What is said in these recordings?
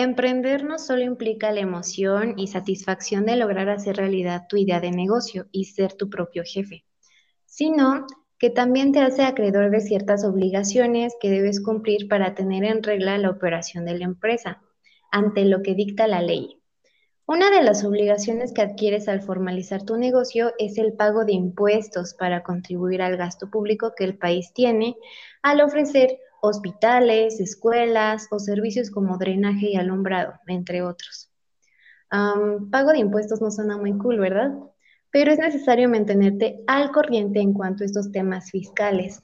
Emprender no solo implica la emoción y satisfacción de lograr hacer realidad tu idea de negocio y ser tu propio jefe, sino que también te hace acreedor de ciertas obligaciones que debes cumplir para tener en regla la operación de la empresa, ante lo que dicta la ley. Una de las obligaciones que adquieres al formalizar tu negocio es el pago de impuestos para contribuir al gasto público que el país tiene al ofrecer hospitales, escuelas o servicios como drenaje y alumbrado, entre otros. pago de impuestos no suena muy cool, ¿verdad? Pero es necesario mantenerte al corriente en cuanto a estos temas fiscales.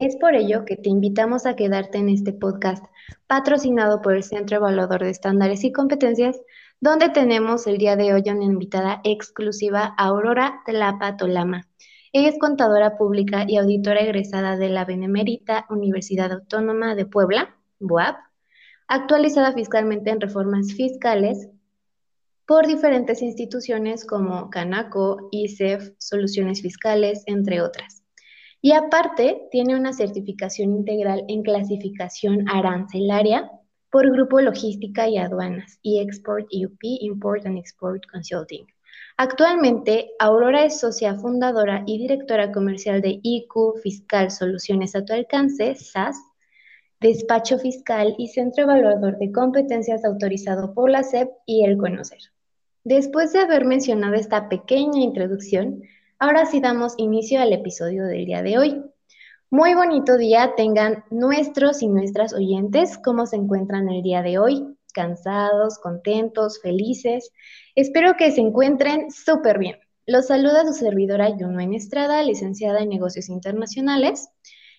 Es por ello que te invitamos a quedarte en este podcast patrocinado por el Centro Evaluador de Estándares y Competencias, donde tenemos el día de hoy una invitada exclusiva, Aurora Tlapa Tolama ella es contadora pública y auditora egresada de la Benemérita Universidad Autónoma de Puebla, BUAP, actualizada fiscalmente en reformas fiscales por diferentes instituciones como Canaco, ISEF, Soluciones Fiscales, entre otras. Y aparte, tiene una certificación integral en clasificación arancelaria por Grupo Logística y Aduanas y Export UP, Import and Export Consulting. Actualmente, Aurora es socia fundadora y directora comercial de IQ Fiscal Soluciones a tu alcance, SAS, despacho fiscal y centro evaluador de competencias autorizado por la SEP y el Conocer. Después de haber mencionado esta pequeña introducción, ahora sí damos inicio al episodio del día de hoy. Muy bonito día tengan nuestros y nuestras oyentes, cómo se encuentran el día de hoy, cansados, contentos, felices. Espero que se encuentren súper bien. Los saluda su servidora Yunuen Estrada, licenciada en negocios internacionales.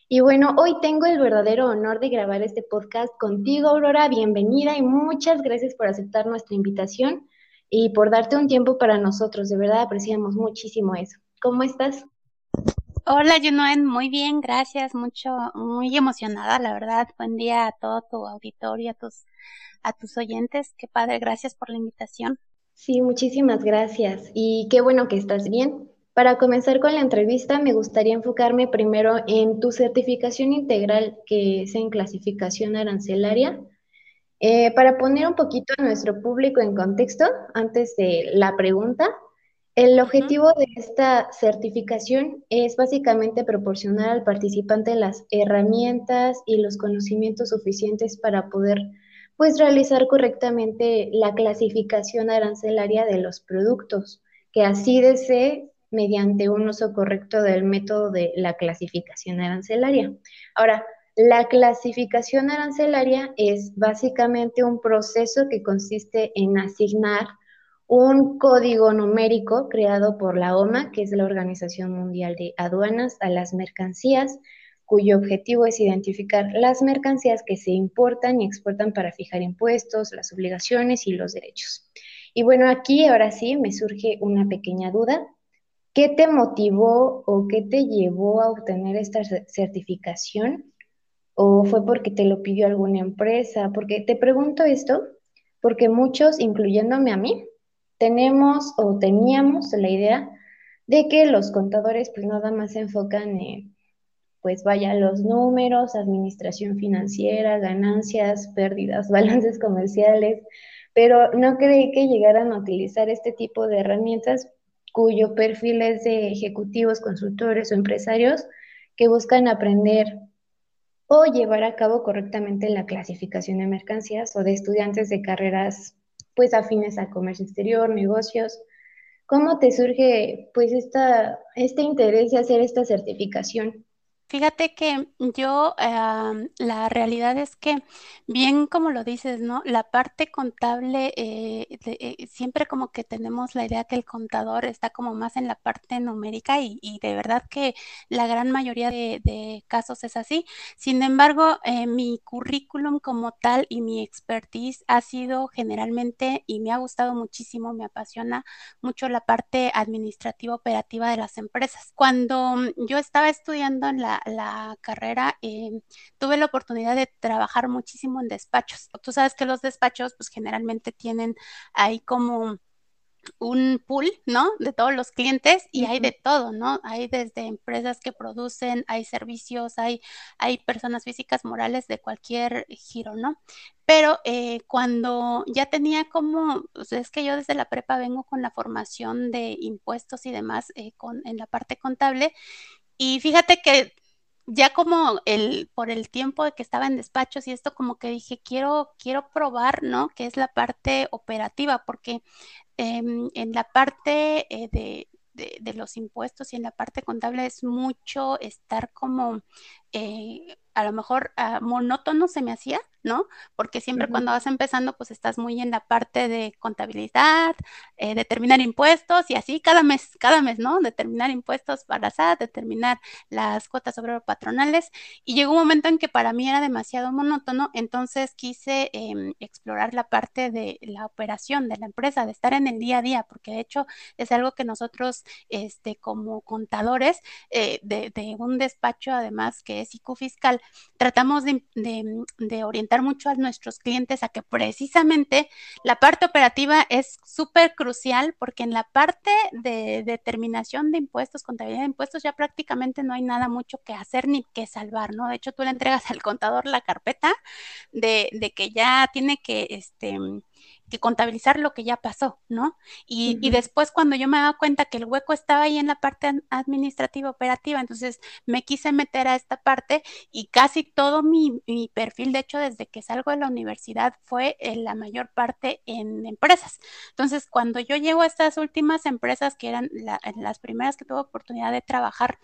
Y bueno, hoy tengo el verdadero honor de grabar este podcast contigo, Aurora. Bienvenida y muchas gracias por aceptar nuestra invitación y por darte un tiempo para nosotros. De verdad apreciamos muchísimo eso. ¿Cómo estás? Hola, Yunuen, muy bien, gracias, mucho, muy emocionada, la verdad. Buen día a todo tu auditorio, a tus a tus oyentes. Qué padre, gracias por la invitación. Sí, muchísimas gracias y qué bueno que estás bien. Para comenzar con la entrevista, me gustaría enfocarme primero en tu certificación integral, que es en clasificación arancelaria. Eh, para poner un poquito a nuestro público en contexto, antes de la pregunta, el objetivo de esta certificación es básicamente proporcionar al participante las herramientas y los conocimientos suficientes para poder pues realizar correctamente la clasificación arancelaria de los productos, que así desee mediante un uso correcto del método de la clasificación arancelaria. Ahora, la clasificación arancelaria es básicamente un proceso que consiste en asignar un código numérico creado por la OMA, que es la Organización Mundial de Aduanas, a las mercancías cuyo objetivo es identificar las mercancías que se importan y exportan para fijar impuestos, las obligaciones y los derechos. Y bueno, aquí ahora sí me surge una pequeña duda. ¿Qué te motivó o qué te llevó a obtener esta certificación? ¿O fue porque te lo pidió alguna empresa? Porque te pregunto esto porque muchos, incluyéndome a mí, tenemos o teníamos la idea de que los contadores pues nada más se enfocan en pues vaya los números, administración financiera, ganancias, pérdidas, balances comerciales, pero no creí que llegaran a utilizar este tipo de herramientas cuyo perfil es de ejecutivos, consultores o empresarios que buscan aprender o llevar a cabo correctamente la clasificación de mercancías o de estudiantes de carreras pues afines a comercio exterior, negocios. ¿Cómo te surge pues esta, este interés de hacer esta certificación? Fíjate que yo, la realidad es que, bien como lo dices, ¿no? La parte contable, eh, eh, siempre como que tenemos la idea que el contador está como más en la parte numérica y, de verdad que la gran mayoría de, casos es así. Sin embargo, eh, mi currículum como tal y mi expertise ha sido generalmente y me ha gustado muchísimo, me apasiona mucho la parte administrativa operativa de las empresas. Cuando yo estaba estudiando en la la, carrera, eh, tuve la oportunidad de trabajar muchísimo en despachos. Tú sabes que los despachos, pues generalmente tienen ahí como un pool, ¿no? De todos los clientes y hay de todo, ¿no? Hay desde empresas que producen, hay servicios, hay, hay personas físicas, morales de cualquier giro, ¿no? Pero eh, cuando ya tenía como, pues es que yo desde la prepa vengo con la formación de impuestos y demás eh, con, en la parte contable y fíjate que ya como el, por el tiempo de que estaba en despachos y esto como que dije, quiero, quiero probar, ¿no? Que es la parte operativa, porque em, en la parte eh, de, de, los impuestos y en la parte contable es mucho estar como eh, a lo mejor ah, monótono se me hacía, ¿no? Porque siempre cuando vas empezando, pues estás muy en la parte de contabilidad, eh, determinar impuestos y así cada mes, cada mes, ¿no? Determinar impuestos para SAT, determinar las cuotas obrero patronales. Y llegó un momento en que para mí era demasiado monótono, entonces quise em, explorar la parte de la operación de la empresa, de estar en el día a día, porque de hecho es algo que nosotros, este, como contadores eh, de, de un despacho, además que es IQ fiscal, tratamos de, orientar mucho a nuestros clientes a que precisamente la parte operativa es súper crucial porque en la parte de determinación de impuestos, contabilidad de impuestos, ya prácticamente no hay nada mucho que hacer ni que salvar, ¿no? De hecho, tú le entregas al contador la carpeta de, de que ya tiene que, este, que contabilizar lo que ya pasó, ¿no? Y, después cuando yo me daba cuenta que el hueco estaba ahí en la parte administrativa operativa, entonces me quise meter a esta parte y casi todo mi, perfil, de hecho, desde que salgo de la universidad fue en la mayor parte en empresas. Entonces, cuando yo llego a estas últimas empresas, que eran las primeras que tuve oportunidad de trabajar,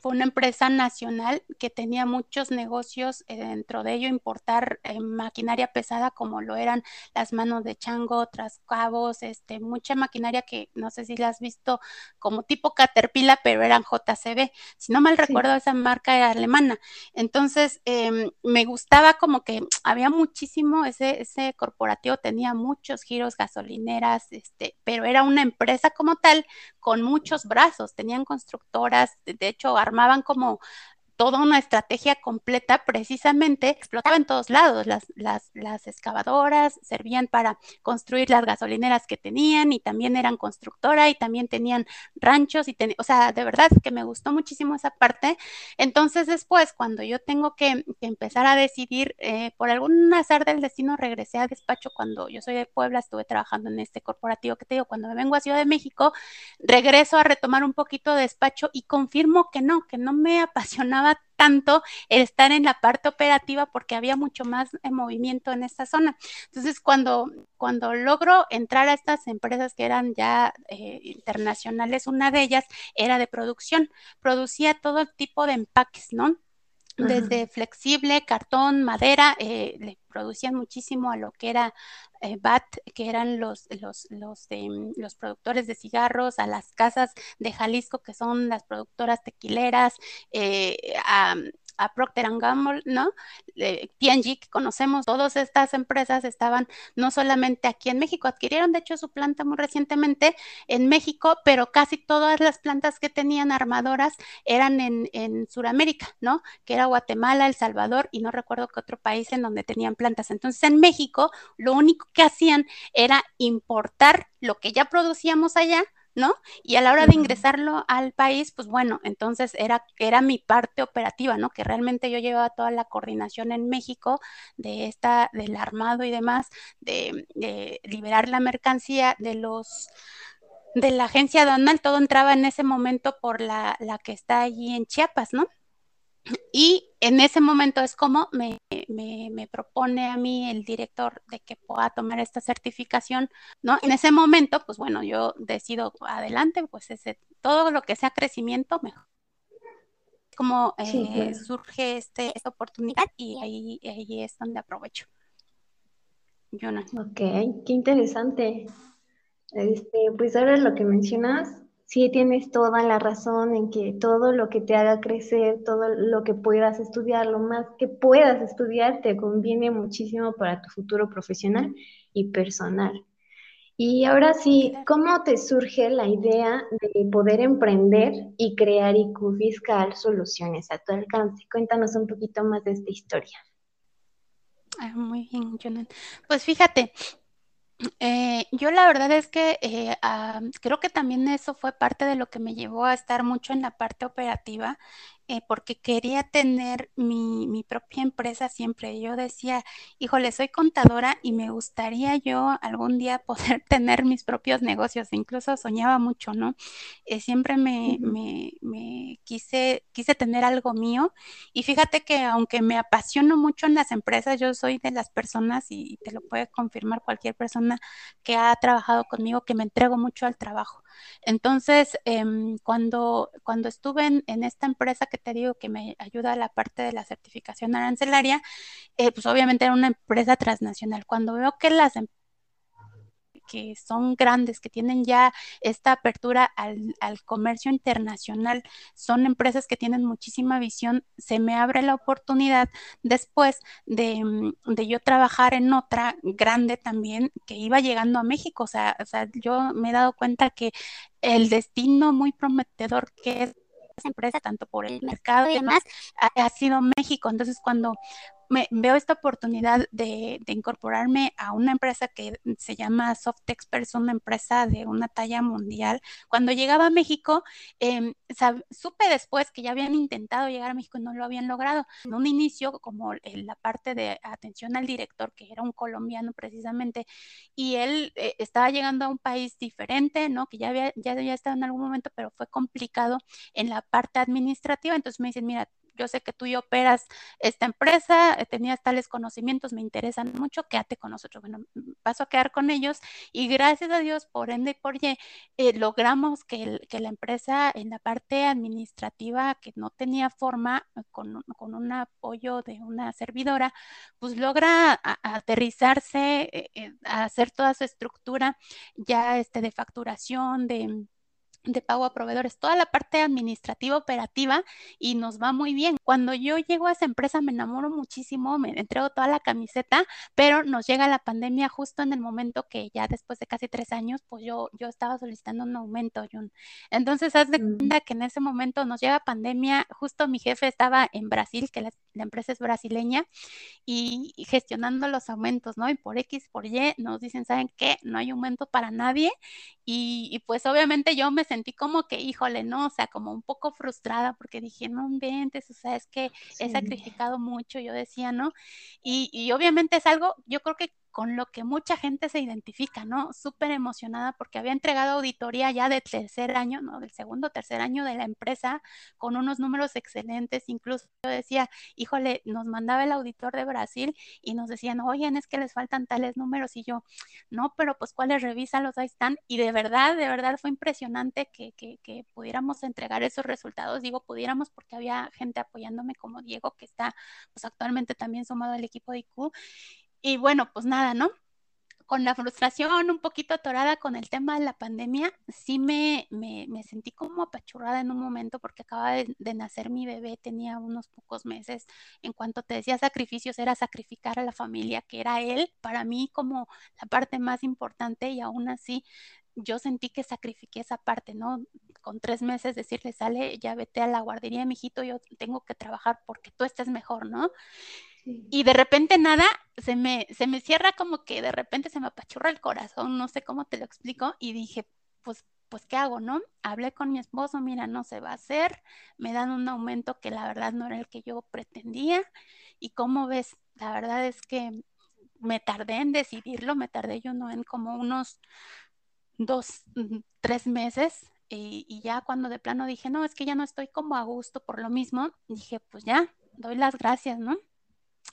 fue una empresa nacional que tenía muchos negocios, eh, dentro de ello importar eh, maquinaria pesada como lo eran las manos de chango, trascabos, este, mucha maquinaria que no sé si la has visto como tipo Caterpillar, pero eran JCB. Si no mal recuerdo, esa marca era alemana. Entonces, em, me gustaba como que había muchísimo, ese, ese corporativo tenía muchos giros, gasolineras, este, pero era una empresa como tal con muchos brazos, tenían constructoras, de hecho, armaban como toda una estrategia completa, precisamente explotaba en todos lados. Las, las, excavadoras servían para construir las gasolineras que tenían y también eran constructora y también tenían ranchos y o sea, de verdad que me gustó muchísimo esa parte. Entonces después, cuando yo tengo que, empezar a decidir, eh, por algún azar del destino, regresé a despacho cuando yo soy de Puebla, estuve trabajando en este corporativo que te digo, cuando me vengo a Ciudad de México, regreso a retomar un poquito de despacho y confirmo que no, que no me apasionaba tanto el estar en la parte operativa porque había mucho más eh, movimiento en esta zona. Entonces, cuando, cuando logro entrar a estas empresas que eran ya eh, internacionales, una de ellas era de producción, producía todo tipo de empaques, ¿no? Desde flexible, cartón, madera, eh, le producían muchísimo a lo que era eh, BAT, que eran los, los, los, mm, los productores de cigarros, a las casas de Jalisco, que son las productoras tequileras, eh, a, a Procter Gamble, ¿no? P&G, que conocemos, todas estas empresas estaban no solamente aquí en México, adquirieron de hecho su planta muy recientemente en México, pero casi todas las plantas que tenían armadoras eran en, en Sudamérica, ¿no? Que era Guatemala, El Salvador y no recuerdo qué otro país en donde tenían plantas. Entonces en México lo único que hacían era importar lo que ya producíamos allá, ¿no? Y a la hora de ingresarlo al país, pues bueno, entonces era, era mi parte operativa, ¿no? Que realmente yo llevaba toda la coordinación en México de esta, del armado y demás, de, liberar la mercancía de los de la agencia Donald, todo entraba en ese momento por la, la que está allí en Chiapas, ¿no? Y en ese momento es como me, propone a mí el director de que pueda tomar esta certificación, ¿no? En ese momento, pues bueno, yo decido adelante, pues ese, todo lo que sea crecimiento, mejor. Como eh, surge este, esta oportunidad y ahí, ahí es donde aprovecho. Ok, qué interesante. Este, pues ahora lo que mencionas, sí tienes toda la razón en que todo lo que te haga crecer, todo lo que puedas estudiar, lo más que puedas estudiar, te conviene muchísimo para tu futuro profesional y personal. Y ahora sí, ¿cómo te surge la idea de poder emprender y crear IQ Fiscal soluciones a tu alcance? Cuéntanos un poquito más de esta historia. Ah, muy bien, Jonathan. Pues fíjate, Eh, yo la verdad es que eh, creo que también eso fue parte de lo que me llevó a estar mucho en la parte operativa eh, porque quería tener mi, mi, propia empresa siempre. Yo decía, híjole, soy contadora y me gustaría yo algún día poder tener mis propios negocios. Incluso soñaba mucho, ¿no? Eh, siempre me, me, me, quise, quise tener algo mío. Y fíjate que aunque me apasiono mucho en las empresas, yo soy de las personas, y te lo puede confirmar cualquier persona que ha trabajado conmigo, que me entrego mucho al trabajo. Entonces, eh, cuando, cuando estuve en, en esta empresa que te digo que me ayuda a la parte de la certificación arancelaria, eh, pues obviamente era una empresa transnacional. Cuando veo que las empresas que son grandes, que tienen ya esta apertura al, al, comercio internacional, son empresas que tienen muchísima visión, se me abre la oportunidad después de, mm, de yo trabajar en otra grande también que iba llegando a México. O sea, o sea, yo me he dado cuenta que el destino muy prometedor que es empresa, tanto por el mercado y demás, ha, ha sido México. Entonces, cuando me, veo esta oportunidad de, incorporarme a una empresa que se llama Softex, una empresa de una talla mundial. Cuando llegaba a México, sab, supe después que ya habían intentado llegar a México y no lo habían logrado. En un inicio, como en la parte de atención al director, que era un colombiano precisamente, y él eh, estaba llegando a un país diferente, ¿no? Que ya había, ya había estado en algún momento, pero fue complicado en la parte administrativa. Entonces me dicen, mira, yo sé que tú y operas esta empresa, eh, tenías tales conocimientos, me interesan mucho, quédate con nosotros. Bueno, paso a quedar con ellos y gracias a Dios, por ende y por Y, eh, logramos que, que, la empresa en la parte administrativa que no tenía forma, con, con un apoyo de una servidora, pues logra aterrizarse, eh, a hacer toda su estructura ya este, de facturación, de de pago a proveedores, toda la parte administrativa operativa y nos va muy bien. Cuando yo llego a esa empresa me enamoro muchísimo, me entrego toda la camiseta, pero nos llega la pandemia justo en el momento que ya después de casi tres años, pues yo, yo estaba solicitando un aumento, Jun. Entonces, haz de mm. cuenta que en ese momento nos llega pandemia, justo mi jefe estaba en Brasil, que la, la empresa es brasileña, y, y, gestionando los aumentos, ¿no? Y por X, por Y, nos dicen, ¿saben qué? No hay aumento para nadie. Y, y pues obviamente yo me sentí como que, híjole, no, o sea, como un poco frustrada porque dije, no inventes, o sea, es que sí. he sacrificado mucho, yo decía, ¿no? Y, y obviamente es algo, yo creo que con lo que mucha gente se identifica, ¿no? Súper emocionada porque había entregado auditoría ya de tercer año, ¿no? Del segundo, tercer año de la empresa con unos números excelentes. Incluso yo decía, híjole, nos mandaba el auditor de Brasil y nos decían, oye, es que les faltan tales números. Y yo, no, pero pues cuáles revísalos, ahí están. Y de verdad, de verdad fue impresionante que, que, que pudiéramos entregar esos resultados. Digo, pudiéramos porque había gente apoyándome como Diego, que está pues actualmente también sumado al equipo de IQ y bueno, pues nada, ¿no? Con la frustración un poquito atorada con el tema de la pandemia, sí me, me, me sentí como apachurrada en un momento porque acaba de, nacer mi bebé, tenía unos pocos meses. En cuanto te decía sacrificios, era sacrificar a la familia, que era él, para mí como la parte más importante y aún así yo sentí que sacrifiqué esa parte, ¿no? Con tres meses decirle, sale, ya vete a la guardería, mijito, yo tengo que trabajar porque tú estés mejor, ¿no? Y de repente nada, se me, se me cierra como que de repente se me apachurra el corazón, no sé cómo te lo explico, y dije, pues, pues, ¿qué hago, no? Hablé con mi esposo, mira, no se va a hacer, me dan un aumento que la verdad no era el que yo pretendía, y como ves, la verdad es que me tardé en decidirlo, me tardé yo no en como unos dos, tres meses, y ya cuando de plano dije, no, es que ya no estoy como a gusto por lo mismo, dije, pues ya, doy las gracias, ¿no?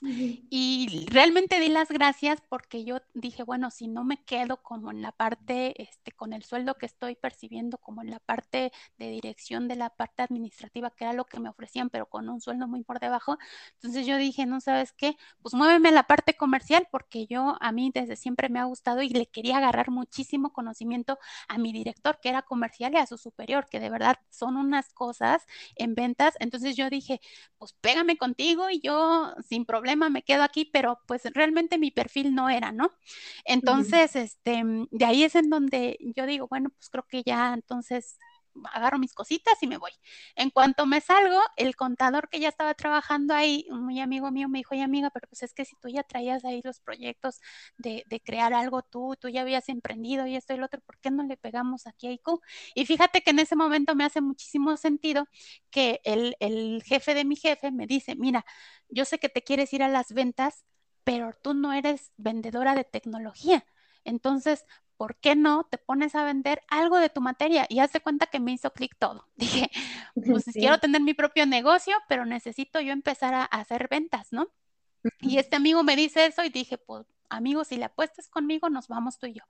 Y realmente di las gracias porque yo dije, bueno, si no me quedo como en la parte, este, con el sueldo que estoy percibiendo, como en la parte de dirección de la parte administrativa, que era lo que me ofrecían, pero con un sueldo muy por debajo, entonces yo dije, no sabes qué, pues muéveme la parte comercial porque yo a mí desde siempre me ha gustado y le quería agarrar muchísimo conocimiento a mi director, que era comercial, y a su superior, que de verdad son unas cosas en ventas. Entonces yo dije, pues pégame contigo y yo sin problema problema, me quedo aquí, pero pues realmente mi perfil no era, ¿no? Entonces, uh -huh. este, de ahí es en donde yo digo, bueno, pues creo que ya entonces agarro mis cositas y me voy. En cuanto me salgo, el contador que ya estaba trabajando ahí, un muy amigo mío, me dijo, oye amiga, pero pues es que si tú ya traías ahí los proyectos de, de crear algo tú, tú ya habías emprendido y esto y lo otro, ¿por qué no le pegamos aquí a IQ? Y fíjate que en ese momento me hace muchísimo sentido que el, el jefe de mi jefe me dice, mira, yo sé que te quieres ir a las ventas, pero tú no eres vendedora de tecnología. Entonces, ¿por qué no te pones a vender algo de tu materia? Y haz de cuenta que me hizo clic todo. Dije, pues quiero tener mi propio negocio, pero necesito yo empezar a, hacer ventas, ¿no? Y este amigo me dice eso y dije, pues amigo, si le apuestas conmigo, nos vamos tú y yo.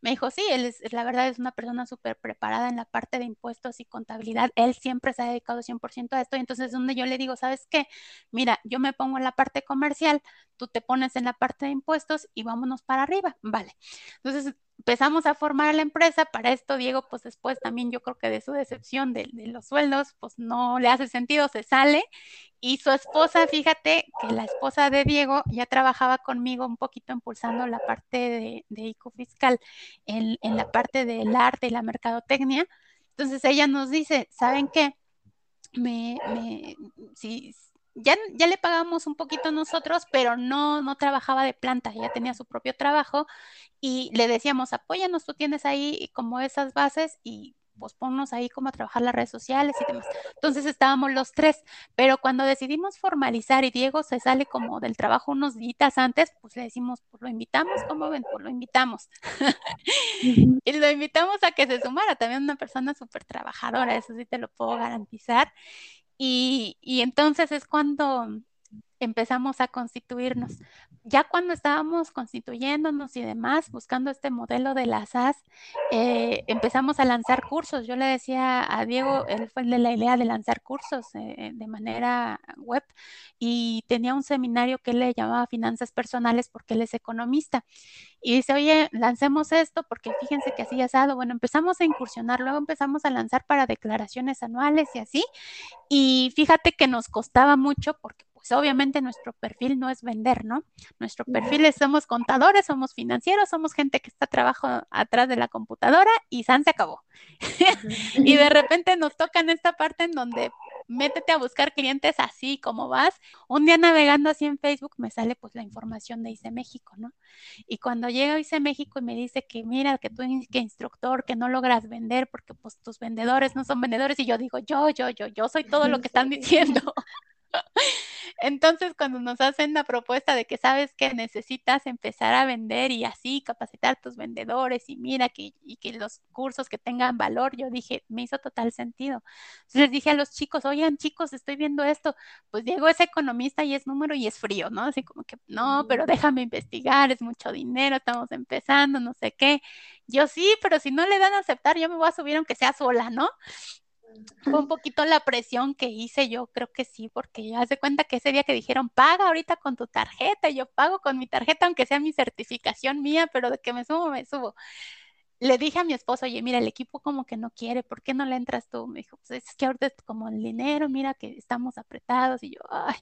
Me dijo, sí, él es, la verdad es una persona súper preparada en la parte de impuestos y contabilidad. Él siempre se ha dedicado 100% a esto. Y entonces, donde yo le digo, ¿sabes qué? Mira, yo me pongo en la parte comercial, tú te pones en la parte de impuestos y vámonos para arriba. Vale. Entonces, empezamos a formar la empresa. Para esto, Diego, pues después también yo creo que de su decepción de, los sueldos, pues no le hace sentido, se sale. Y su esposa, fíjate que la esposa de Diego ya trabajaba conmigo un poquito impulsando la parte de, de ICO fiscal en, en la parte del arte y la mercadotecnia. Entonces ella nos dice, ¿saben qué? Me, me, si, ya, ya le pagamos un poquito nosotros, pero no, no trabajaba de planta, ya tenía su propio trabajo y le decíamos, apóyanos, tú tienes ahí como esas bases y pues ponnos ahí como a trabajar las redes sociales y demás. Entonces estábamos los tres, pero cuando decidimos formalizar y Diego se sale como del trabajo unos días antes, pues le decimos, pues lo invitamos, ¿cómo ven? Pues lo invitamos. y lo invitamos a que se sumara, también una persona súper trabajadora, eso sí te lo puedo garantizar. Y, y entonces es cuando empezamos a constituirnos. Ya cuando estábamos constituyéndonos y demás, buscando este modelo de las SAS, eh, empezamos a lanzar cursos. Yo le decía a Diego, él fue de la idea de lanzar cursos eh, de manera web y tenía un seminario que él le llamaba Finanzas Personales porque él es economista. Y dice, oye, lancemos esto porque fíjense que así asado. Bueno, empezamos a incursionar, luego empezamos a lanzar para declaraciones anuales y así. Y fíjate que nos costaba mucho porque pues, obviamente nuestro perfil no es vender, ¿no? Nuestro perfil es somos contadores, somos financieros, somos gente que está trabajando atrás de la computadora y San se acabó. y de repente nos toca en esta parte en donde métete a buscar clientes así como vas. Un día navegando así en Facebook me sale pues la información de ICE México, ¿no? Y cuando llega ICE México y me dice que mira, que tú que instructor, que no logras vender porque pues tus vendedores no son vendedores y yo digo, yo, yo, yo, yo soy todo lo que están diciendo. Entonces, cuando nos hacen la propuesta de que sabes que necesitas empezar a vender y así capacitar tus vendedores y mira que, y que los cursos que tengan valor, yo dije, me hizo total sentido. Entonces les dije a los chicos, oigan chicos, estoy viendo esto. Pues Diego es economista y es número y es frío, ¿no? Así como que, no, pero déjame investigar, es mucho dinero, estamos empezando, no sé qué. Yo sí, pero si no le dan a aceptar, yo me voy a subir aunque sea sola, ¿no? Fue un poquito la presión que hice yo, creo que sí, porque ya se cuenta que ese día que dijeron, paga ahorita con tu tarjeta, yo pago con mi tarjeta, aunque sea mi certificación mía, pero de que me subo, me subo. Le dije a mi esposo, oye, mira, el equipo como que no quiere, ¿por qué no le entras tú? Me dijo, pues es que ahorita es como el dinero, mira que estamos apretados. Y yo, ay,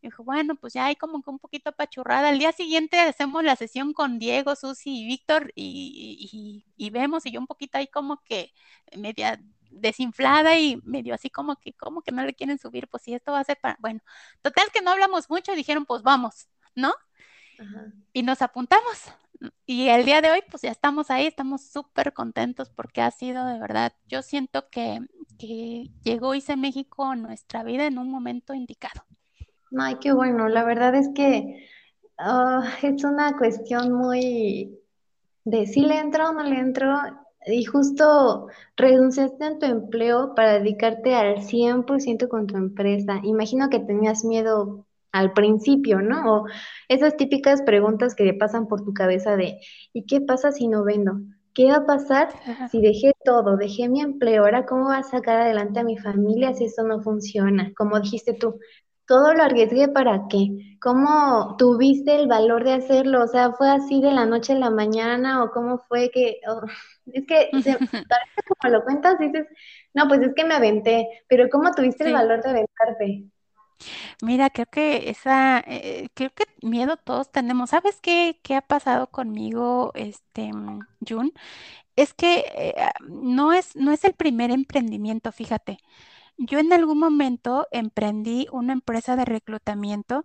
me dijo, bueno, pues ya hay como que un poquito apachurrada. Al día siguiente hacemos la sesión con Diego, Susi y Víctor y, y, y vemos, y yo un poquito ahí como que media desinflada y medio así como que, como que no le quieren subir, pues si esto va a ser para, bueno, total que no hablamos mucho y dijeron, pues vamos, ¿no? Y nos apuntamos. Y el día de hoy, pues ya estamos ahí, estamos súper contentos porque ha sido de verdad, yo siento que, que llegó ICE México a nuestra vida en un momento indicado. Ay, qué bueno, la verdad es que ah, es una cuestión muy de si le entro o no le entro, y justo renunciaste a tu empleo para dedicarte al 100% con tu empresa. Imagino que tenías miedo al principio, ¿no? O esas típicas preguntas que le pasan por tu cabeza de, ¿y qué pasa si no vendo? ¿Qué va a pasar si dejé todo, dejé mi empleo? Ahora, ¿cómo va a sacar adelante a mi familia si esto no funciona? Como dijiste tú, todo lo arriesgué para qué? ¿Cómo tuviste el valor de hacerlo? O sea, ¿fue así de la noche a la mañana o cómo fue que... es que como lo cuentas dices, no, pues es que me aventé, pero ¿cómo tuviste el valor de aventarte? Mira, creo que esa, eh, creo que miedo todos tenemos. ¿Sabes qué, qué ha pasado conmigo, este, Jun? Es que eh, ah, no es, no es el primer emprendimiento, fíjate. Yo en algún momento emprendí una empresa de reclutamiento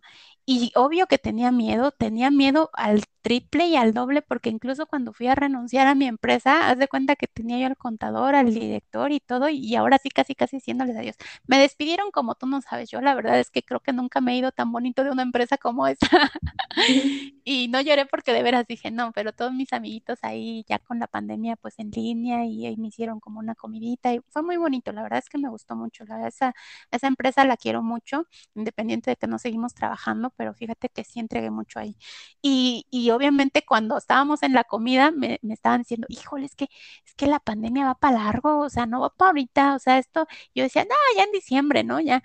y obvio que tenía miedo, tenía miedo al triple y al doble porque incluso cuando fui a renunciar a mi empresa, haz de cuenta que tenía yo al contador, al director y todo y ahora sí casi casi diciéndoles adiós. Me despidieron como tú no sabes, yo la verdad es que creo que nunca me he ido tan bonito de una empresa como esa. y no lloré porque de veras dije, no, pero todos mis amiguitos ahí ya con la pandemia pues en línea y ahí me hicieron como una comidita y fue muy bonito, la verdad es que me gustó mucho, la esa, esa empresa la quiero mucho, independiente de que no seguimos trabajando, pero fíjate que sí entregué mucho ahí. Y, y obviamente cuando estábamos en la comida me, me, estaban diciendo, híjole, es que, es que la pandemia va para largo, o sea, no va para ahorita, o sea, esto, yo decía, no, ya en diciembre, ¿no? Ya,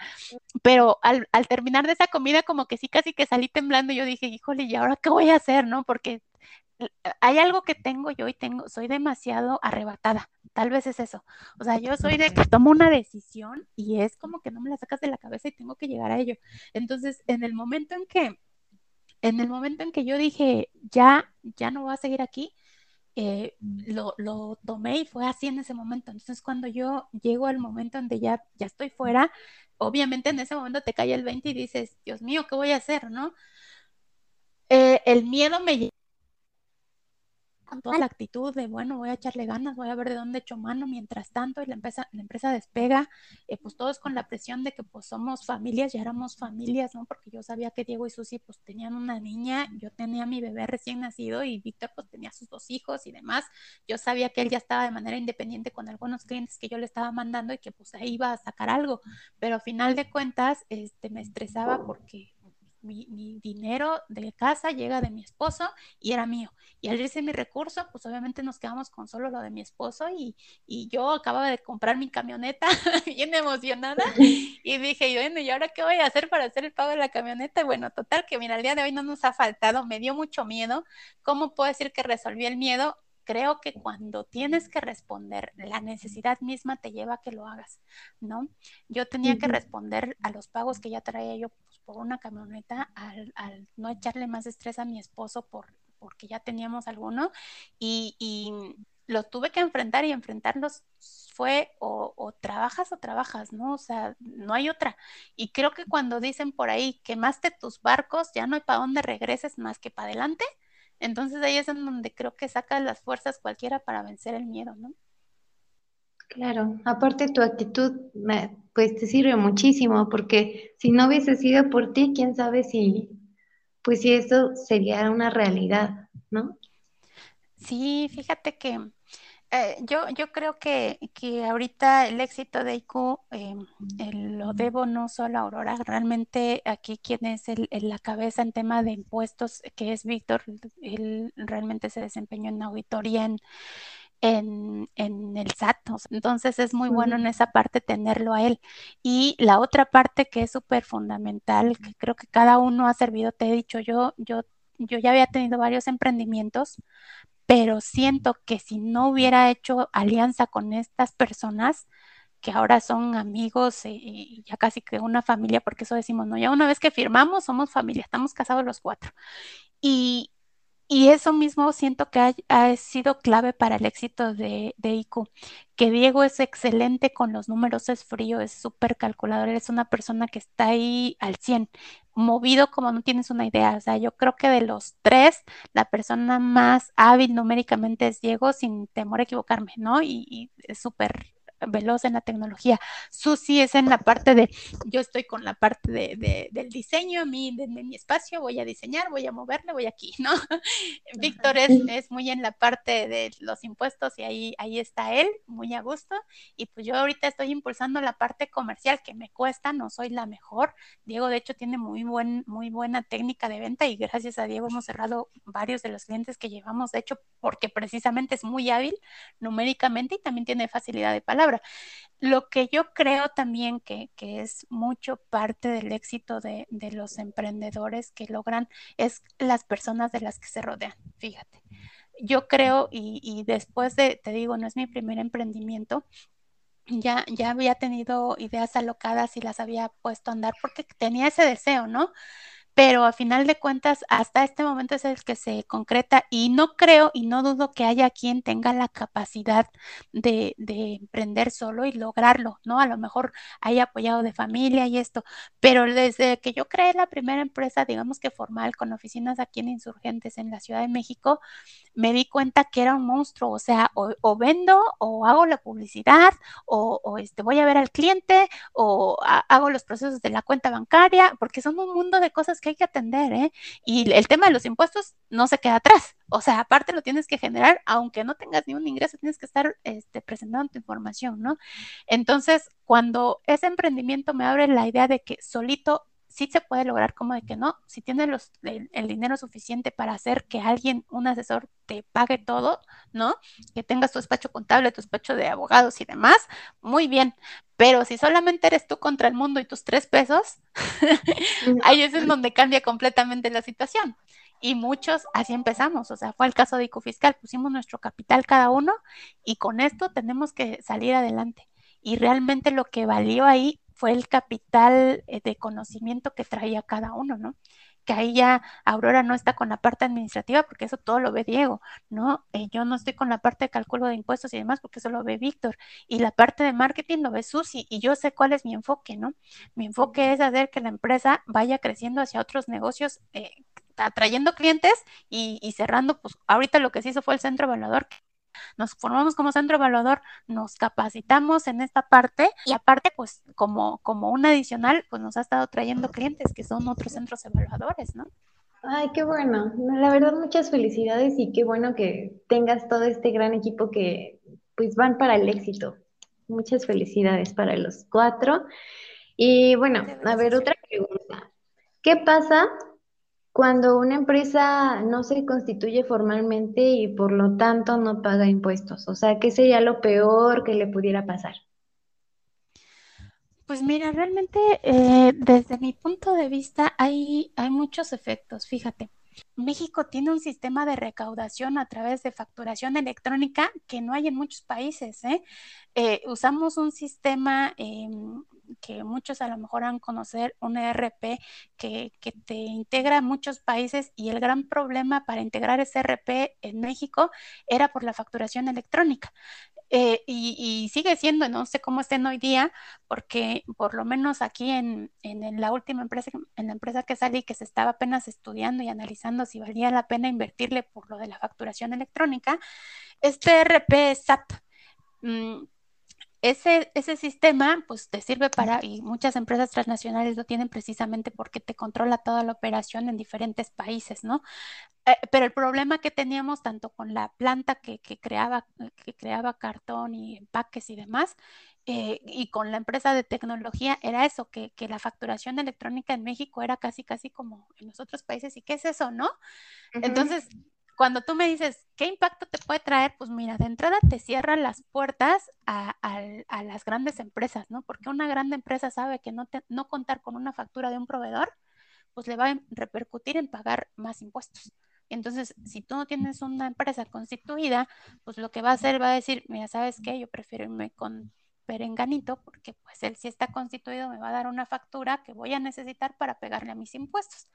pero al, al terminar de esa comida como que sí, casi que salí temblando, yo dije, híjole, ¿y ahora qué voy a hacer, no? Porque hay algo que tengo yo y tengo, soy demasiado arrebatada, tal vez es eso. O sea, yo soy de que tomo una decisión y es como que no me la sacas de la cabeza y tengo que llegar a ello. Entonces, en el momento en que, en el momento en que yo dije, ya, ya no voy a seguir aquí, eh, lo, lo, tomé y fue así en ese momento. Entonces, cuando yo llego al momento donde ya, ya estoy fuera, obviamente en ese momento te cae el 20 y dices, Dios mío, ¿qué voy a hacer? ¿No? Eh, el miedo me con toda la actitud de, bueno, voy a echarle ganas, voy a ver de dónde echo mano mientras tanto y la empresa, la empresa despega, eh, pues todos con la presión de que pues somos familias, ya éramos familias, ¿no? Porque yo sabía que Diego y Susi pues tenían una niña, yo tenía mi bebé recién nacido y Víctor pues tenía sus dos hijos y demás, yo sabía que él ya estaba de manera independiente con algunos clientes que yo le estaba mandando y que pues ahí iba a sacar algo, pero a final de cuentas, este, me estresaba porque mi, mi, dinero de casa llega de mi esposo y era mío. Y al irse mi recurso, pues obviamente nos quedamos con solo lo de mi esposo y, y yo acababa de comprar mi camioneta bien emocionada y dije, bueno, ¿y ahora qué voy a hacer para hacer el pago de la camioneta? Y bueno, total, que mira, el día de hoy no nos ha faltado, me dio mucho miedo. ¿Cómo puedo decir que resolví el miedo? creo que cuando tienes que responder, la necesidad misma te lleva a que lo hagas, ¿no? Yo tenía que responder a los pagos que ya traía yo por una camioneta al, al, no echarle más estrés a mi esposo por, porque ya teníamos alguno y, y lo tuve que enfrentar y enfrentarlos fue o, o, trabajas o trabajas, ¿no? O sea, no hay otra. Y creo que cuando dicen por ahí, quemaste tus barcos, ya no hay para dónde regreses más que para adelante, entonces ahí es en donde creo que saca las fuerzas cualquiera para vencer el miedo, ¿no? Claro, aparte tu actitud, pues te sirve muchísimo, porque si no hubiese sido por ti, quién sabe si, pues si eso sería una realidad, ¿no? Sí, fíjate que eh, yo, yo creo que, que, ahorita el éxito de IQ eh, lo debo no solo a Aurora, realmente aquí quien es el, el, la cabeza en tema de impuestos, que es Víctor, él realmente se desempeñó en auditoría en, en, en, el SAT. Entonces es muy bueno en esa parte tenerlo a él. Y la otra parte que es súper fundamental, que creo que cada uno ha servido, te he dicho, yo, yo, yo ya había tenido varios emprendimientos, pero siento que si no hubiera hecho alianza con estas personas, que ahora son amigos y ya casi que una familia, porque eso decimos, no, ya una vez que firmamos somos familia, estamos casados los cuatro. Y, y eso mismo siento que ha, sido clave para el éxito de, de IQ, que Diego es excelente con los números, es frío, es súper calculador, es una persona que está ahí al 100, movido como no tienes una idea. O sea, yo creo que de los tres, la persona más hábil numéricamente es Diego, sin temor a equivocarme, ¿no? Y, y es súper veloz en la tecnología. Susi es en la parte de, yo estoy con la parte de, de del diseño, de, de, mi espacio, voy a diseñar, voy a moverle, voy aquí, ¿no? Víctor es, es, muy en la parte de los impuestos y ahí, ahí está él, muy a gusto. Y pues yo ahorita estoy impulsando la parte comercial que me cuesta, no soy la mejor. Diego, de hecho, tiene muy, buen, muy buena técnica de venta y gracias a Diego hemos cerrado varios de los clientes que llevamos, de hecho, porque precisamente es muy hábil numéricamente y también tiene facilidad de palabra. Lo que yo creo también que, que es mucho parte del éxito de, de, los emprendedores que logran es las personas de las que se rodean, fíjate. Yo creo, y, y después de, te digo, no es mi primer emprendimiento, ya, ya había tenido ideas alocadas y las había puesto a andar porque tenía ese deseo, ¿no? Pero a final de cuentas hasta este momento es el que se concreta y no creo y no dudo que haya quien tenga la capacidad de, de, emprender solo y lograrlo, ¿no? A lo mejor haya apoyado de familia y esto, pero desde que yo creé la primera empresa, digamos que formal, con oficinas aquí en Insurgentes en la Ciudad de México, me di cuenta que era un monstruo, o sea, o, vendo o hago la publicidad o, este, voy a ver al cliente o hago los procesos de la cuenta bancaria, porque son un mundo de cosas que hay que atender, ¿eh? Y el tema de los impuestos no se queda atrás. O sea, aparte lo tienes que generar, aunque no tengas ni un ingreso, tienes que estar este, presentando tu información, ¿no? Entonces, cuando ese emprendimiento me abre la idea de que solito sí se puede lograr como de que no, si tienes los, el, el, dinero suficiente para hacer que alguien, un asesor, te pague todo, ¿no? Que tengas tu despacho contable, tu despacho de abogados y demás, muy bien. Pero si solamente eres tú contra el mundo y tus tres pesos, ahí es en donde cambia completamente la situación. Y muchos así empezamos, o sea, fue el caso de ICO Fiscal, pusimos nuestro capital cada uno y con esto tenemos que salir adelante. Y realmente lo que valió ahí fue el capital eh, de conocimiento que traía cada uno, ¿no? Que ahí ya Aurora no está con la parte administrativa porque eso todo lo ve Diego, ¿no? Eh, yo no estoy con la parte de cálculo de impuestos y demás porque eso lo ve Víctor. Y la parte de marketing lo ve Susi y yo sé cuál es mi enfoque, ¿no? Mi enfoque es hacer que la empresa vaya creciendo hacia otros negocios. Eh, atrayendo clientes y, y, cerrando, pues ahorita lo que se hizo fue el centro evaluador, nos formamos como centro evaluador, nos capacitamos en esta parte y aparte, pues como, como un adicional, pues nos ha estado trayendo clientes que son otros centros evaluadores, ¿no? Ay, qué bueno. La verdad, muchas felicidades y qué bueno que tengas todo este gran equipo que pues van para el éxito. Muchas felicidades para los cuatro. Y bueno, a ver, otra pregunta. ¿Qué pasa cuando una empresa no se constituye formalmente y por lo tanto no paga impuestos? O sea, ¿qué sería lo peor que le pudiera pasar? Pues mira, realmente eh, desde mi punto de vista hay, hay muchos efectos, fíjate. México tiene un sistema de recaudación a través de facturación electrónica que no hay en muchos países. ¿eh? Eh, usamos un sistema eh, que muchos a lo mejor han conocer, un ERP que, que, te integra a muchos países y el gran problema para integrar ese ERP en México era por la facturación electrónica. Eh, y, y, sigue siendo, no sé cómo estén hoy día, porque por lo menos aquí en, en, la última empresa, en la empresa que salí, que se estaba apenas estudiando y analizando si valía la pena invertirle por lo de la facturación electrónica, este RP SAP. Mmm, ese, ese sistema pues te sirve para, y muchas empresas transnacionales lo tienen precisamente porque te controla toda la operación en diferentes países, ¿no? Eh, pero el problema que teníamos tanto con la planta que, que, creaba, que creaba cartón y empaques y demás, eh, y con la empresa de tecnología era eso, que, que, la facturación electrónica en México era casi, casi como en los otros países. ¿Y qué es eso, no? Uh -huh. Entonces, cuando tú me dices, ¿qué impacto te puede traer? Pues mira, de entrada te cierran las puertas a, las grandes empresas, ¿no? Porque una grande empresa sabe que no, te, no contar con una factura de un proveedor, pues le va a repercutir en pagar más impuestos. Entonces, si tú no tienes una empresa constituida, pues lo que va a hacer va a decir, mira, ¿sabes qué? Yo prefiero irme con perenganito porque pues él si está constituido me va a dar una factura que voy a necesitar para pegarle a mis impuestos.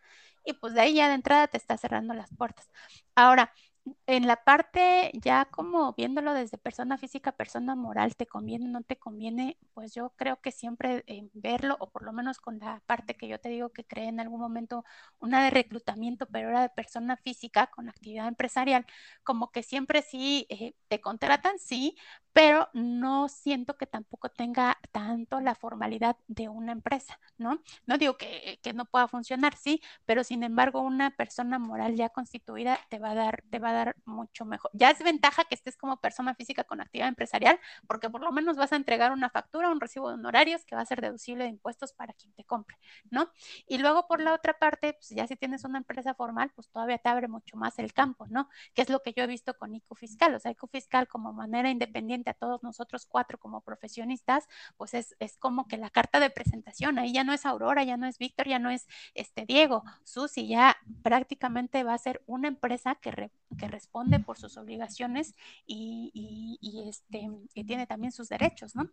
Y pues de ahí ya de entrada te está cerrando las puertas. Ahora, en la parte ya como viéndolo desde persona física, persona moral, te conviene, no te conviene, pues yo creo que siempre eh, verlo, o por lo menos con la parte que yo te digo que creé en algún momento, una de reclutamiento, pero era de persona física con actividad empresarial, como que siempre sí eh, te contratan, sí, pero no siento que tampoco tenga tanto la formalidad de una empresa, ¿no? No digo que, que no pueda funcionar, sí, pero sin embargo una persona moral ya constituida te va a dar, te va a dar mucho mejor. Ya es ventaja que estés como persona física con actividad empresarial, porque por lo menos vas a entregar una factura, un recibo de honorarios que va a ser deducible de impuestos para quien te compre, ¿no? Y luego por la otra parte, pues ya si tienes una empresa formal, pues todavía te abre mucho más el campo, ¿no? Que es lo que yo he visto con ICO Fiscal, o sea, ICO Fiscal como manera independiente a todos nosotros cuatro como profesionistas, pues es, es como que la carta de presentación, ahí ya no es Aurora, ya no es Víctor, ya no es este Diego, Susi, ya prácticamente va a ser una empresa que, que responde por sus obligaciones y, este, y tiene también sus derechos, ¿no?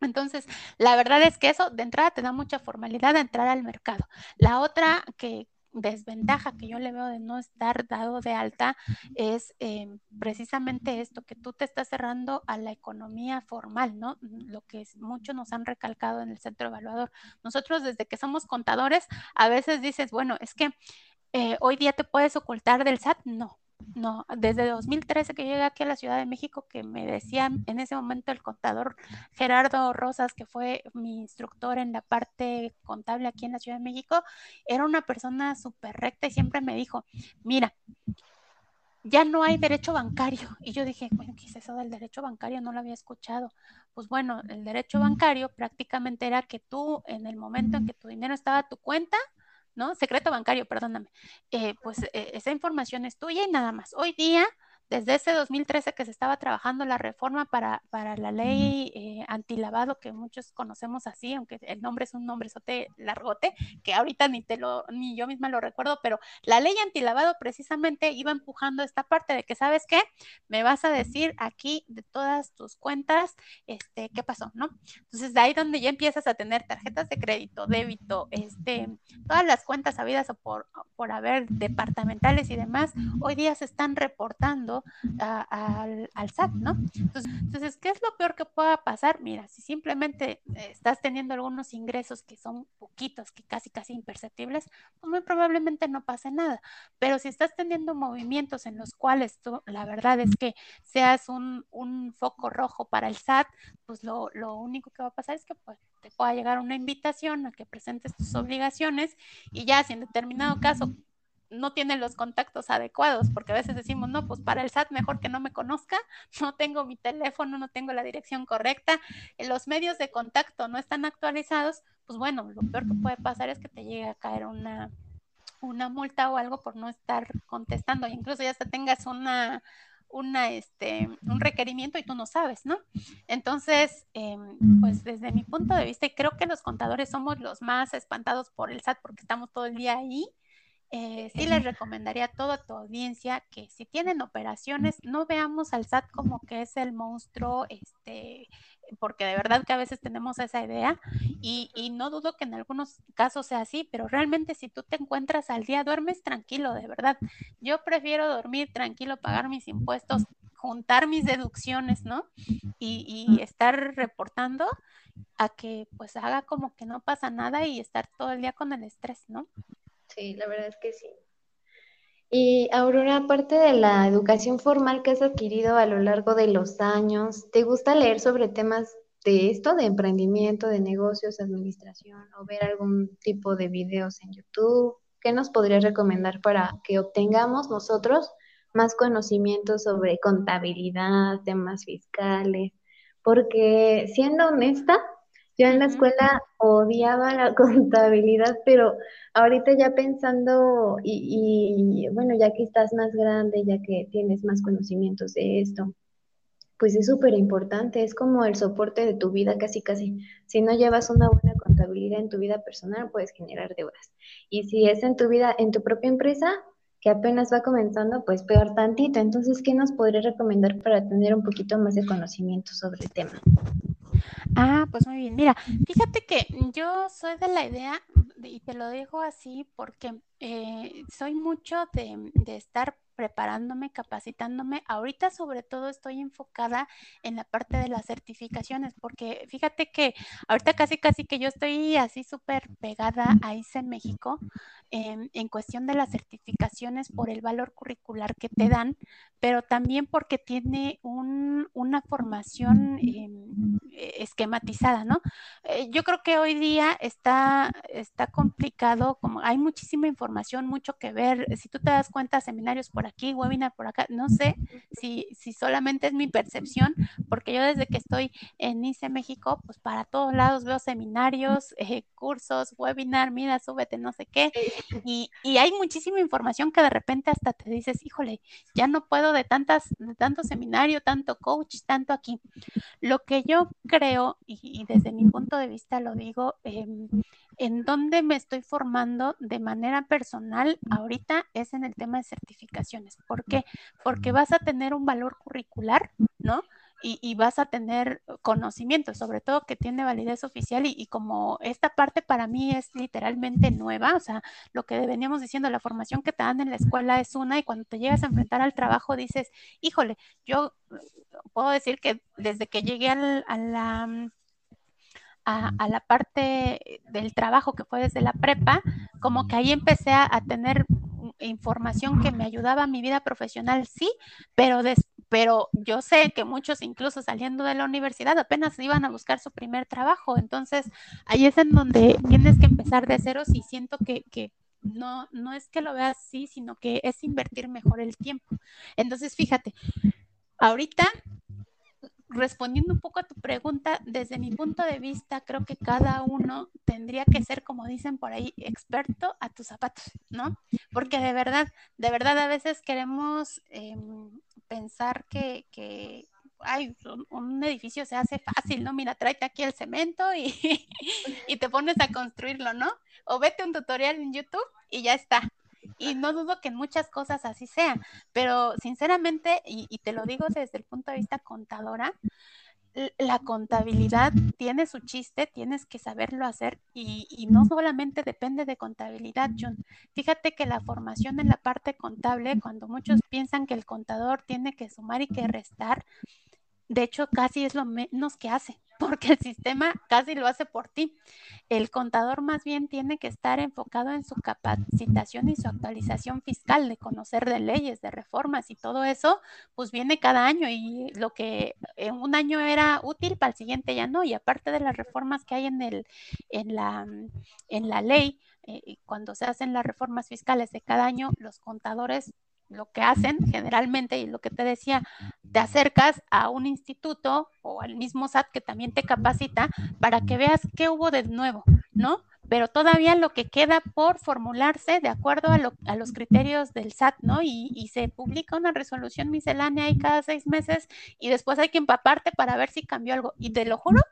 Entonces, la verdad es que eso de entrada te da mucha formalidad de entrar al mercado. La otra que desventaja que yo le veo de no estar dado de alta es eh, precisamente esto, que tú te estás cerrando a la economía formal, ¿no? Lo que muchos nos han recalcado en el centro evaluador. Nosotros desde que somos contadores, a veces dices, bueno, es que eh, hoy día te puedes ocultar del SAT. No, no, desde 2013 que llegué aquí a la Ciudad de México, que me decían en ese momento el contador Gerardo Rosas, que fue mi instructor en la parte contable aquí en la Ciudad de México, era una persona súper recta y siempre me dijo, mira, ya no hay derecho bancario. Y yo dije, bueno, ¿qué es eso del derecho bancario? No lo había escuchado. Pues bueno, el derecho bancario prácticamente era que tú, en el momento en que tu dinero estaba a tu cuenta, ¿no? Secreto bancario, perdóname. Eh, pues eh, esa información es tuya y nada más. Hoy día desde ese 2013 que se estaba trabajando la reforma para, para la ley eh, antilavado, que muchos conocemos así, aunque el nombre es un nombre sote largote, que ahorita ni te lo, ni yo misma lo recuerdo, pero la ley antilavado precisamente iba empujando esta parte de que, ¿sabes qué? Me vas a decir aquí de todas tus cuentas, este, qué pasó, ¿no? Entonces, de ahí donde ya empiezas a tener tarjetas de crédito, débito, este, todas las cuentas habidas o por, por haber departamentales y demás, hoy día se están reportando al, al, SAT, ¿no? Entonces, ¿qué es lo peor que pueda pasar? Mira, si simplemente eh, estás teniendo algunos ingresos que son poquitos, que casi, casi imperceptibles, pues muy probablemente no pase nada. Pero si estás teniendo movimientos en los cuales tú, la verdad es que seas un, un foco rojo para el SAT, pues lo, lo único que va a pasar es que pues, te pueda llegar una invitación a que presentes tus obligaciones y ya si en determinado caso no tiene los contactos adecuados, porque a veces decimos, no, pues para el SAT mejor que no me conozca, no tengo mi teléfono, no tengo la dirección correcta, los medios de contacto no están actualizados, pues bueno, lo peor que puede pasar es que te llegue a caer una, una multa o algo por no estar contestando, incluso ya hasta tengas una, una, este, un requerimiento y tú no sabes, ¿no? Entonces, em, pues desde mi punto de vista, y creo que los contadores somos los más espantados por el SAT porque estamos todo el día ahí, eh, sí les recomendaría a toda tu audiencia que si tienen operaciones, no veamos al SAT como que es el monstruo, este, porque de verdad que a veces tenemos esa idea y, y, no dudo que en algunos casos sea así, pero realmente si tú te encuentras al día, duermes tranquilo, de verdad. Yo prefiero dormir tranquilo, pagar mis impuestos, juntar mis deducciones, ¿no? Y, y estar reportando a que pues haga como que no pasa nada y estar todo el día con el estrés, ¿no? Sí, la verdad es que sí. Y Aurora, aparte de la educación formal que has adquirido a lo largo de los años, ¿te gusta leer sobre temas de esto, de emprendimiento, de negocios, administración, o ver algún tipo de videos en YouTube? ¿Qué nos podrías recomendar para que obtengamos nosotros más conocimiento sobre contabilidad, temas fiscales? Porque siendo honesta, yo en la escuela odiaba la contabilidad, pero ahorita ya pensando, y, bueno, ya que estás más grande, ya que tienes más conocimientos de esto, pues es súper importante, es como el soporte de tu vida casi casi. Si no llevas una buena contabilidad en tu vida personal, puedes generar deudas. Y si es en tu vida, en tu propia empresa, que apenas va comenzando, pues peor tantito. Entonces, ¿qué nos podría recomendar para tener un poquito más de conocimiento sobre el tema? Ah, pues muy bien. Mira, fíjate que yo soy de la idea, y te lo digo así porque eh, soy mucho de, de estar preparándome, capacitándome. Ahorita sobre todo estoy enfocada en la parte de las certificaciones, porque fíjate que ahorita casi casi que yo estoy así súper pegada a ICE México en, en, cuestión de las certificaciones por el valor curricular que te dan, pero también porque tiene un, una formación eh, esquematizada, ¿no? Eh, yo creo que hoy día está, está complicado, como hay muchísima información, mucho que ver. Si tú te das cuenta, seminarios por aquí, webinar por acá, no sé si, si solamente es mi percepción, porque yo desde que estoy en ICE México, pues para todos lados veo seminarios, eh, cursos, webinar, mira, súbete, no sé qué, y, y, hay muchísima información que de repente hasta te dices, híjole, ya no puedo de tantas, de tanto seminario, tanto coach, tanto aquí. Lo que yo creo, y, y desde mi punto de vista lo digo, eh, en donde me estoy formando de manera personal ahorita es en el tema de certificaciones. ¿Por qué? Porque vas a tener un valor curricular, ¿no? y, vas a tener conocimiento, sobre todo que tiene validez oficial y, como esta parte para mí es literalmente nueva, o sea, lo que veníamos diciendo, la formación que te dan en la escuela es una y cuando te llegas a enfrentar al trabajo dices, híjole, yo puedo decir que desde que llegué a la... A, la parte del trabajo que fue desde la prepa, como que ahí empecé a, tener información que me ayudaba a mi vida profesional, sí, pero después pero yo sé que muchos incluso saliendo de la universidad apenas iban a buscar su primer trabajo, entonces ahí es en donde tienes que empezar de ceros y siento que, que no, no es que lo veas así, sino que es invertir mejor el tiempo. Entonces, fíjate, ahorita respondiendo un poco a tu pregunta, desde mi punto de vista, creo que cada uno tendría que ser, como dicen por ahí, experto a tus zapatos, ¿no? Porque de verdad, de verdad a veces queremos em, pensar que, que ay, un, edificio se hace fácil, ¿no? Mira, tráete aquí el cemento y, y te pones a construirlo, ¿no? O vete un tutorial en YouTube y ya está. Y no dudo que en muchas cosas así sean, pero sinceramente, y, y te lo digo desde el punto de vista contadora, la contabilidad tiene su chiste, tienes que saberlo hacer y, y, no solamente depende de contabilidad, John. Fíjate que la formación en la parte contable, cuando muchos piensan que el contador tiene que sumar y que restar, de hecho casi es lo menos que hace porque el sistema casi lo hace por ti. El contador más bien tiene que estar enfocado en su capacitación y su actualización fiscal, de conocer de leyes, de reformas y todo eso, pues viene cada año y lo que en un año era útil para el siguiente ya no. Y aparte de las reformas que hay en, el, en, la, en la ley, eh, cuando se hacen las reformas fiscales de cada año, los contadores lo que hacen generalmente, y lo que te decía, te acercas a un instituto o al mismo SAT que también te capacita para que veas qué hubo de nuevo, ¿no? Pero todavía lo que queda por formularse de acuerdo a, los criterios del SAT, ¿no? Y, y, se publica una resolución miscelánea ahí cada seis meses y después hay que empaparte para ver si cambió algo. Y te lo juro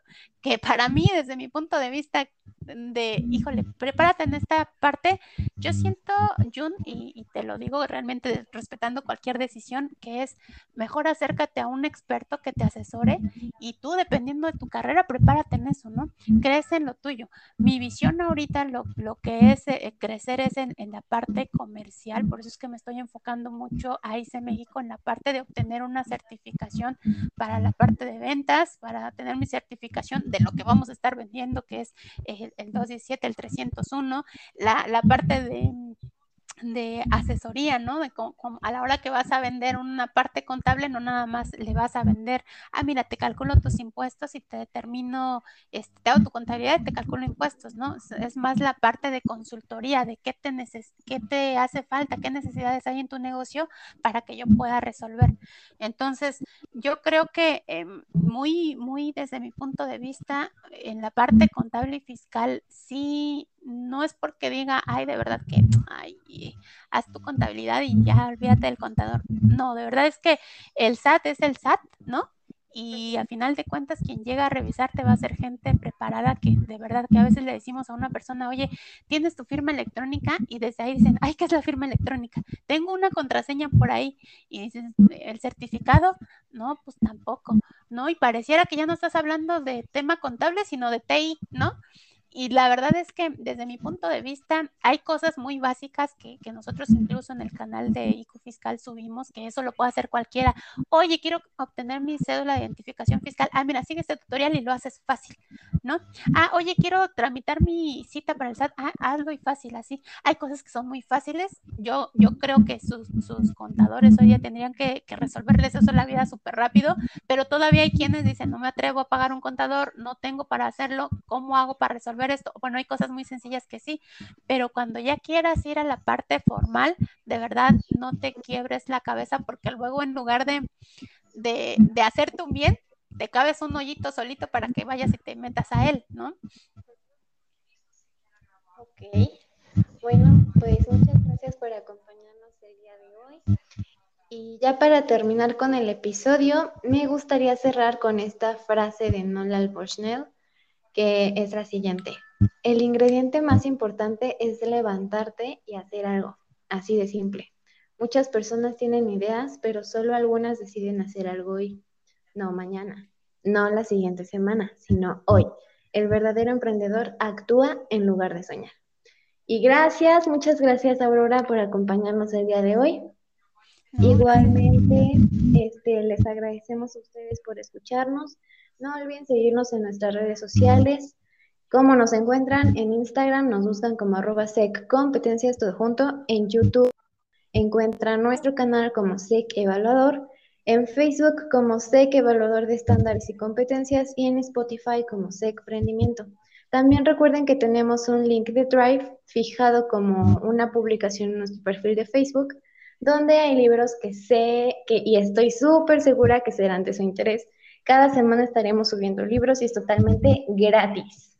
que para mí, desde mi punto de vista, de, híjole, prepárate en esta parte. Yo siento, Jun, y, te lo digo realmente respetando cualquier decisión, que es mejor acércate a un experto que te asesore y tú, dependiendo de tu carrera, prepárate en eso, ¿no? Crece en lo tuyo. Mi visión ahorita, lo, lo que es eh, crecer es en, en, la parte comercial, por eso es que me estoy enfocando mucho a ICE México en la parte de obtener una certificación para la parte de ventas, para tener mi certificación de lo que vamos a estar vendiendo, que es el 217, el 301, la, la parte de de asesoría, ¿no? De a la hora que vas a vender una parte contable, no nada más le vas a vender, ah, mira, te calculo tus impuestos y te determino, este, te hago tu contabilidad y te calculo impuestos, ¿no? Es más la parte de consultoría, de qué te, neces qué te hace falta, qué necesidades hay en tu negocio para que yo pueda resolver. Entonces, yo creo que eh, muy, muy desde mi punto de vista, en la parte contable y fiscal, sí no es porque diga, ay, de verdad que, ay, haz tu contabilidad y ya olvídate del contador. No, de verdad es que el SAT es el SAT, ¿no? Y al final de cuentas, quien llega a revisarte va a ser gente preparada que de verdad que a veces le decimos a una persona, oye, tienes tu firma electrónica y desde ahí dicen, ay, ¿qué es la firma electrónica? Tengo una contraseña por ahí y dices, ¿el certificado? No, pues tampoco, ¿no? Y pareciera que ya no estás hablando de tema contable, sino de TI, ¿no? Y la verdad es que desde mi punto de vista hay cosas muy básicas que, que nosotros incluso en el canal de ICO Fiscal subimos, que eso lo puede hacer cualquiera. Oye, quiero obtener mi cédula de identificación fiscal. Ah, mira, sigue este tutorial y lo haces fácil, ¿no? Ah, oye, quiero tramitar mi cita para el SAT. Ah, hazlo y fácil, así. Hay cosas que son muy fáciles. Yo, yo creo que sus, sus contadores hoy ya tendrían que, que resolverles eso la vida súper rápido, pero todavía hay quienes dicen, no me atrevo a pagar un contador, no tengo para hacerlo, ¿cómo hago para resolver esto. Bueno, hay cosas muy sencillas que sí, pero cuando ya quieras ir a la parte formal, de verdad no te quiebres la cabeza porque luego en lugar de, de, de hacerte un bien, te cabes un hoyito solito para que vayas y te metas a él, ¿no? Ok. Bueno, pues muchas gracias por acompañarnos el día de hoy. Y ya para terminar con el episodio, me gustaría cerrar con esta frase de Nolal Bushnell que es la siguiente. El ingrediente más importante es levantarte y hacer algo, así de simple. Muchas personas tienen ideas, pero solo algunas deciden hacer algo hoy. no mañana, no la siguiente semana, sino hoy. El verdadero emprendedor actúa en lugar de soñar. Y gracias, muchas gracias Aurora por acompañarnos el día de hoy. Igualmente, este, les agradecemos a ustedes por escucharnos. No olviden seguirnos en nuestras redes sociales. ¿Cómo nos encuentran? En Instagram nos buscan como arroba sec competencias todo junto. En YouTube encuentran nuestro canal como sec evaluador. En Facebook como SEC Evaluador de Estándares y Competencias y en Spotify como SEC Prendimiento. También recuerden que tenemos un link de Drive fijado como una publicación en nuestro perfil de Facebook, donde hay libros que sé que, y estoy súper segura que serán de su interés. Cada semana estaremos subiendo libros y es totalmente gratis.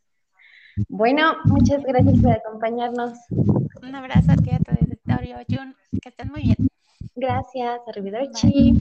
Bueno, muchas gracias por acompañarnos. Un abrazo a ti, a tu auditorio, Jun. Que estén muy bien. Gracias, arrivederci.